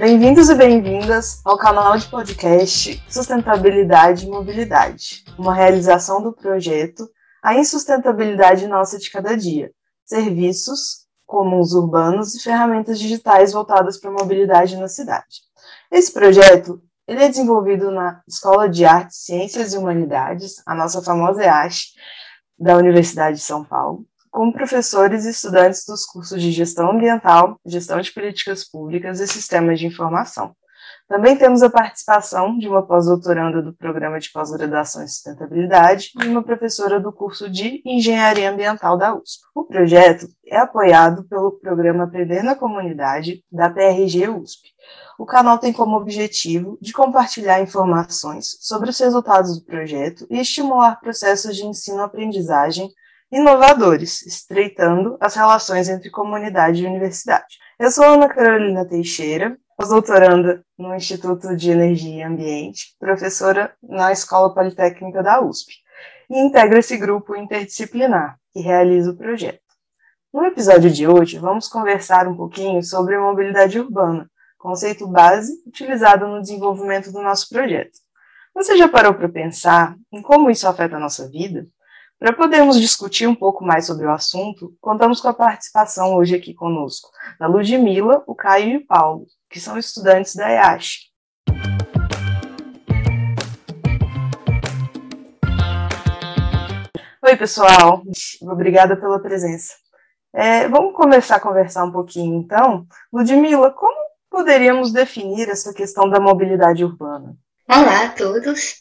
Bem-vindos e bem-vindas ao canal de podcast Sustentabilidade e Mobilidade, uma realização do projeto A Insustentabilidade Nossa de Cada Dia, serviços comuns urbanos e ferramentas digitais voltadas para a mobilidade na cidade. Esse projeto ele é desenvolvido na Escola de Artes, Ciências e Humanidades, a nossa famosa EASH, da Universidade de São Paulo, com professores e estudantes dos cursos de Gestão Ambiental, Gestão de Políticas Públicas e Sistemas de Informação. Também temos a participação de uma pós-doutoranda do Programa de Pós-Graduação em Sustentabilidade e uma professora do curso de Engenharia Ambiental da USP. O projeto é apoiado pelo Programa Aprender na Comunidade da PRG USP. O canal tem como objetivo de compartilhar informações sobre os resultados do projeto e estimular processos de ensino-aprendizagem inovadores, estreitando as relações entre comunidade e universidade. Eu sou Ana Carolina Teixeira, pós-doutoranda no Instituto de Energia e Ambiente, professora na Escola Politécnica da USP, e integro esse grupo interdisciplinar que realiza o projeto. No episódio de hoje, vamos conversar um pouquinho sobre mobilidade urbana, conceito base utilizado no desenvolvimento do nosso projeto. Você já parou para pensar em como isso afeta a nossa vida? Para podermos discutir um pouco mais sobre o assunto, contamos com a participação hoje aqui conosco da Ludmila, o Caio e o Paulo, que são estudantes da EASH. Oi, pessoal. Obrigada pela presença. É, vamos começar a conversar um pouquinho, então. Ludmila, como poderíamos definir essa questão da mobilidade urbana? Olá a todos.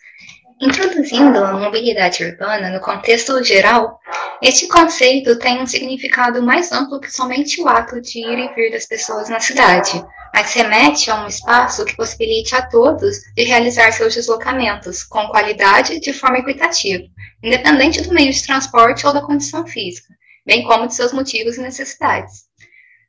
Introduzindo a mobilidade urbana no contexto geral, este conceito tem um significado mais amplo que somente o ato de ir e vir das pessoas na cidade, mas remete a um espaço que possibilite a todos de realizar seus deslocamentos com qualidade de forma equitativa, independente do meio de transporte ou da condição física, bem como de seus motivos e necessidades.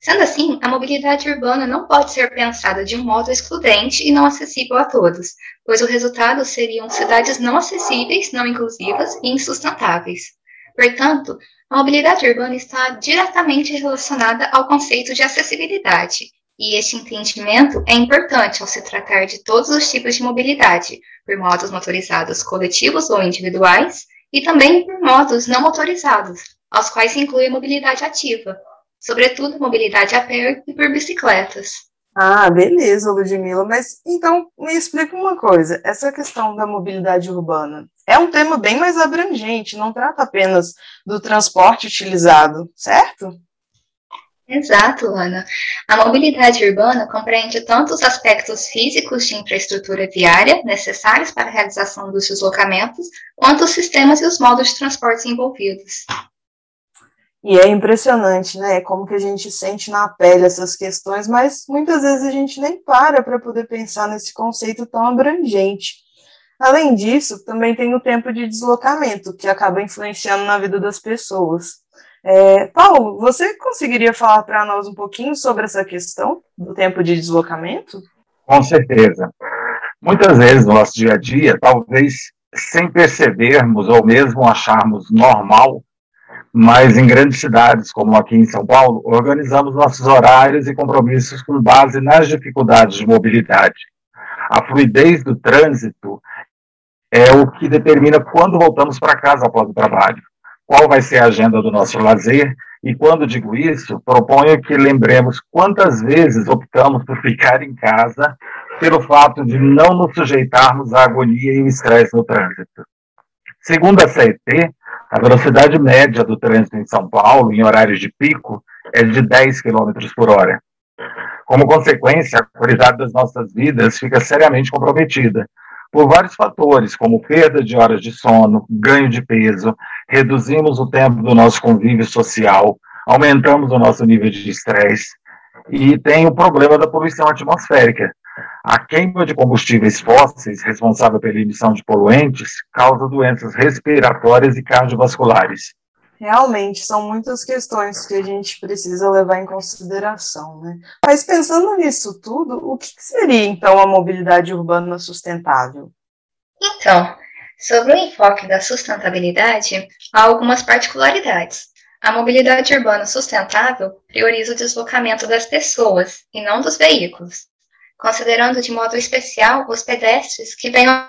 Sendo assim, a mobilidade urbana não pode ser pensada de um modo excludente e não acessível a todos, pois o resultado seriam cidades não acessíveis, não inclusivas e insustentáveis. Portanto, a mobilidade urbana está diretamente relacionada ao conceito de acessibilidade, e este entendimento é importante ao se tratar de todos os tipos de mobilidade, por modos motorizados coletivos ou individuais, e também por modos não motorizados, aos quais se inclui a mobilidade ativa, sobretudo mobilidade a pé e por bicicletas. Ah, beleza, Ludmila. Mas então me explica uma coisa: essa questão da mobilidade urbana é um tema bem mais abrangente, não trata apenas do transporte utilizado, certo? Exato, Ana. A mobilidade urbana compreende tanto os aspectos físicos de infraestrutura viária necessários para a realização dos deslocamentos, quanto os sistemas e os modos de transporte envolvidos. E é impressionante, né? Como que a gente sente na pele essas questões, mas muitas vezes a gente nem para para poder pensar nesse conceito tão abrangente. Além disso, também tem o tempo de deslocamento, que acaba influenciando na vida das pessoas. É, Paulo, você conseguiria falar para nós um pouquinho sobre essa questão do tempo de deslocamento? Com certeza. Muitas vezes no nosso dia a dia, talvez sem percebermos ou mesmo acharmos normal, mas em grandes cidades, como aqui em São Paulo, organizamos nossos horários e compromissos com base nas dificuldades de mobilidade. A fluidez do trânsito é o que determina quando voltamos para casa após o trabalho, qual vai ser a agenda do nosso lazer, e quando digo isso, proponho que lembremos quantas vezes optamos por ficar em casa pelo fato de não nos sujeitarmos à agonia e o estresse no trânsito. Segundo a CET, a velocidade média do trânsito em São Paulo, em horários de pico, é de 10 km por hora. Como consequência, a qualidade das nossas vidas fica seriamente comprometida por vários fatores, como perda de horas de sono, ganho de peso, reduzimos o tempo do nosso convívio social, aumentamos o nosso nível de estresse e tem o problema da poluição atmosférica, a queima de combustíveis fósseis, responsável pela emissão de poluentes, causa doenças respiratórias e cardiovasculares. Realmente, são muitas questões que a gente precisa levar em consideração, né? Mas pensando nisso tudo, o que seria então a mobilidade urbana sustentável? Então, sobre o enfoque da sustentabilidade, há algumas particularidades. A mobilidade urbana sustentável prioriza o deslocamento das pessoas e não dos veículos. Considerando de modo especial os pedestres que venham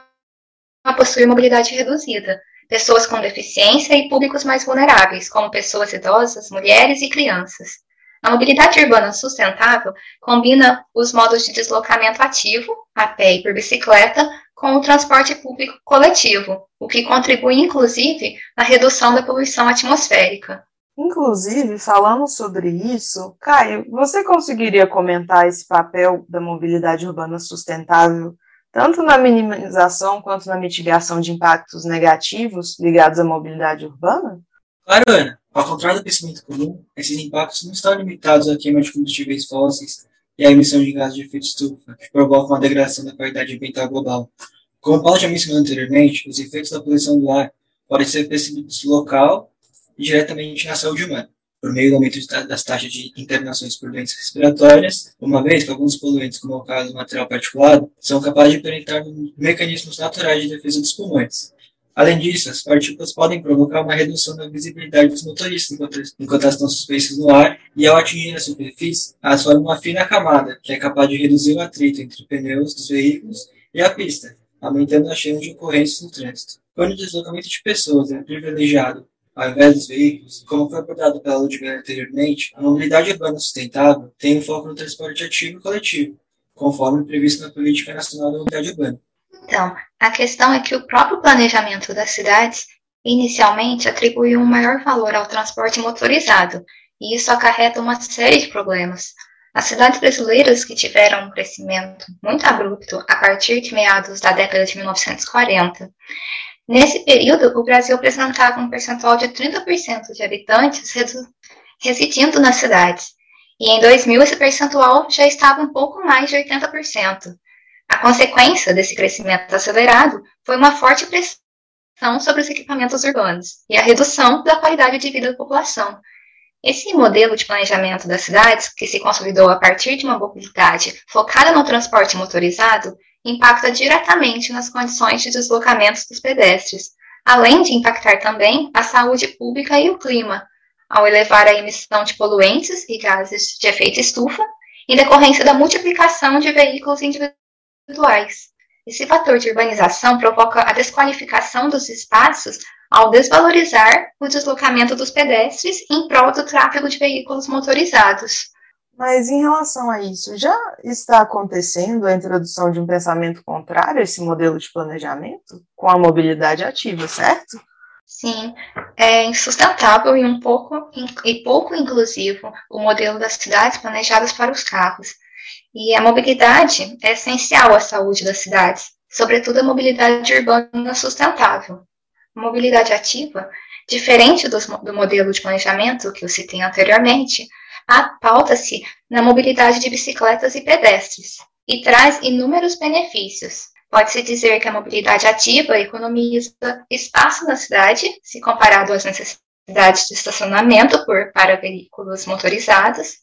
a possuir mobilidade reduzida, pessoas com deficiência e públicos mais vulneráveis, como pessoas idosas, mulheres e crianças. A mobilidade urbana sustentável combina os modos de deslocamento ativo, a pé e por bicicleta, com o transporte público coletivo, o que contribui, inclusive, na redução da poluição atmosférica. Inclusive, falando sobre isso, Caio, você conseguiria comentar esse papel da mobilidade urbana sustentável, tanto na minimização quanto na mitigação de impactos negativos ligados à mobilidade urbana? Claro, Ana. Ao contrário do pensamento comum, esses impactos não estão limitados à queima de combustíveis fósseis e à emissão de gases de efeito estufa, que provocam a degradação da qualidade ambiental global. Como Paulo já mencionou anteriormente, os efeitos da poluição do ar podem ser percebidos local diretamente na saúde humana, por meio do aumento das taxas de internações por doenças respiratórias, uma vez que alguns poluentes, como é o caso do material particulado, são capazes de penetrar mecanismos naturais de defesa dos pulmões. Além disso, as partículas podem provocar uma redução da visibilidade dos motoristas enquanto, enquanto elas estão suspensas no ar, e ao atingir a superfície, elas formam uma fina camada, que é capaz de reduzir o atrito entre pneus dos veículos e a pista, aumentando a chance de ocorrências no trânsito. Quando o deslocamento de pessoas é privilegiado ao invés dos veículos, como foi abordado pela Ludmilla anteriormente, a mobilidade urbana sustentável tem um foco no transporte ativo e coletivo, conforme previsto na Política Nacional da Mobilidade Urbana. Então, a questão é que o próprio planejamento das cidades inicialmente atribuiu um maior valor ao transporte motorizado, e isso acarreta uma série de problemas. As cidades brasileiras que tiveram um crescimento muito abrupto a partir de meados da década de 1940 Nesse período, o Brasil apresentava um percentual de 30% de habitantes residindo nas cidades, e em 2000 esse percentual já estava um pouco mais de 80%. A consequência desse crescimento acelerado foi uma forte pressão sobre os equipamentos urbanos e a redução da qualidade de vida da população. Esse modelo de planejamento das cidades, que se consolidou a partir de uma mobilidade focada no transporte motorizado, impacta diretamente nas condições de deslocamento dos pedestres, além de impactar também a saúde pública e o clima, ao elevar a emissão de poluentes e gases de efeito estufa, em decorrência da multiplicação de veículos individuais. Esse fator de urbanização provoca a desqualificação dos espaços ao desvalorizar o deslocamento dos pedestres em prol do tráfego de veículos motorizados. Mas em relação a isso, já está acontecendo a introdução de um pensamento contrário a esse modelo de planejamento com a mobilidade ativa, certo? Sim, é insustentável e um pouco e pouco inclusivo o modelo das cidades planejadas para os carros. E a mobilidade é essencial à saúde das cidades, sobretudo a mobilidade urbana sustentável. A mobilidade ativa, diferente do, do modelo de planejamento que eu citei anteriormente, pauta-se na mobilidade de bicicletas e pedestres e traz inúmeros benefícios. Pode-se dizer que a mobilidade ativa economiza espaço na cidade, se comparado às necessidades de estacionamento por, para veículos motorizados,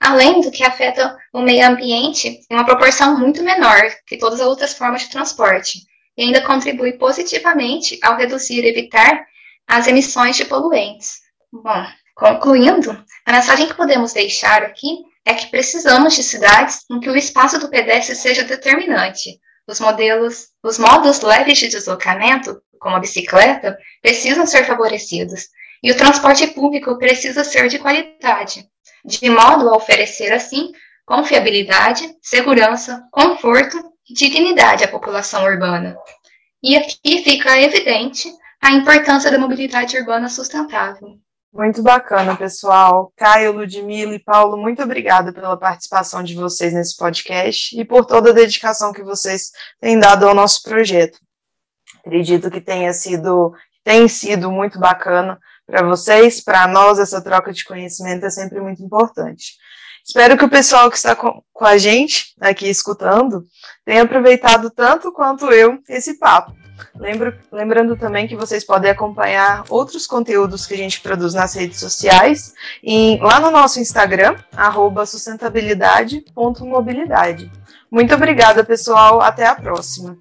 além do que afeta o meio ambiente em uma proporção muito menor que todas as outras formas de transporte, e ainda contribui positivamente ao reduzir e evitar as emissões de poluentes. Bom, Concluindo, a mensagem que podemos deixar aqui é que precisamos de cidades em que o espaço do pedestre seja determinante. Os modelos, os modos leves de deslocamento, como a bicicleta, precisam ser favorecidos, e o transporte público precisa ser de qualidade, de modo a oferecer assim confiabilidade, segurança, conforto e dignidade à população urbana. E aqui fica evidente a importância da mobilidade urbana sustentável. Muito bacana, pessoal. Caio, Ludmila e Paulo, muito obrigada pela participação de vocês nesse podcast e por toda a dedicação que vocês têm dado ao nosso projeto. Acredito que tenha sido, tem sido muito bacana para vocês, para nós, essa troca de conhecimento é sempre muito importante. Espero que o pessoal que está com, com a gente aqui escutando tenha aproveitado tanto quanto eu esse papo. Lembro, lembrando também que vocês podem acompanhar outros conteúdos que a gente produz nas redes sociais, e lá no nosso Instagram, sustentabilidade.mobilidade. Muito obrigada, pessoal. Até a próxima.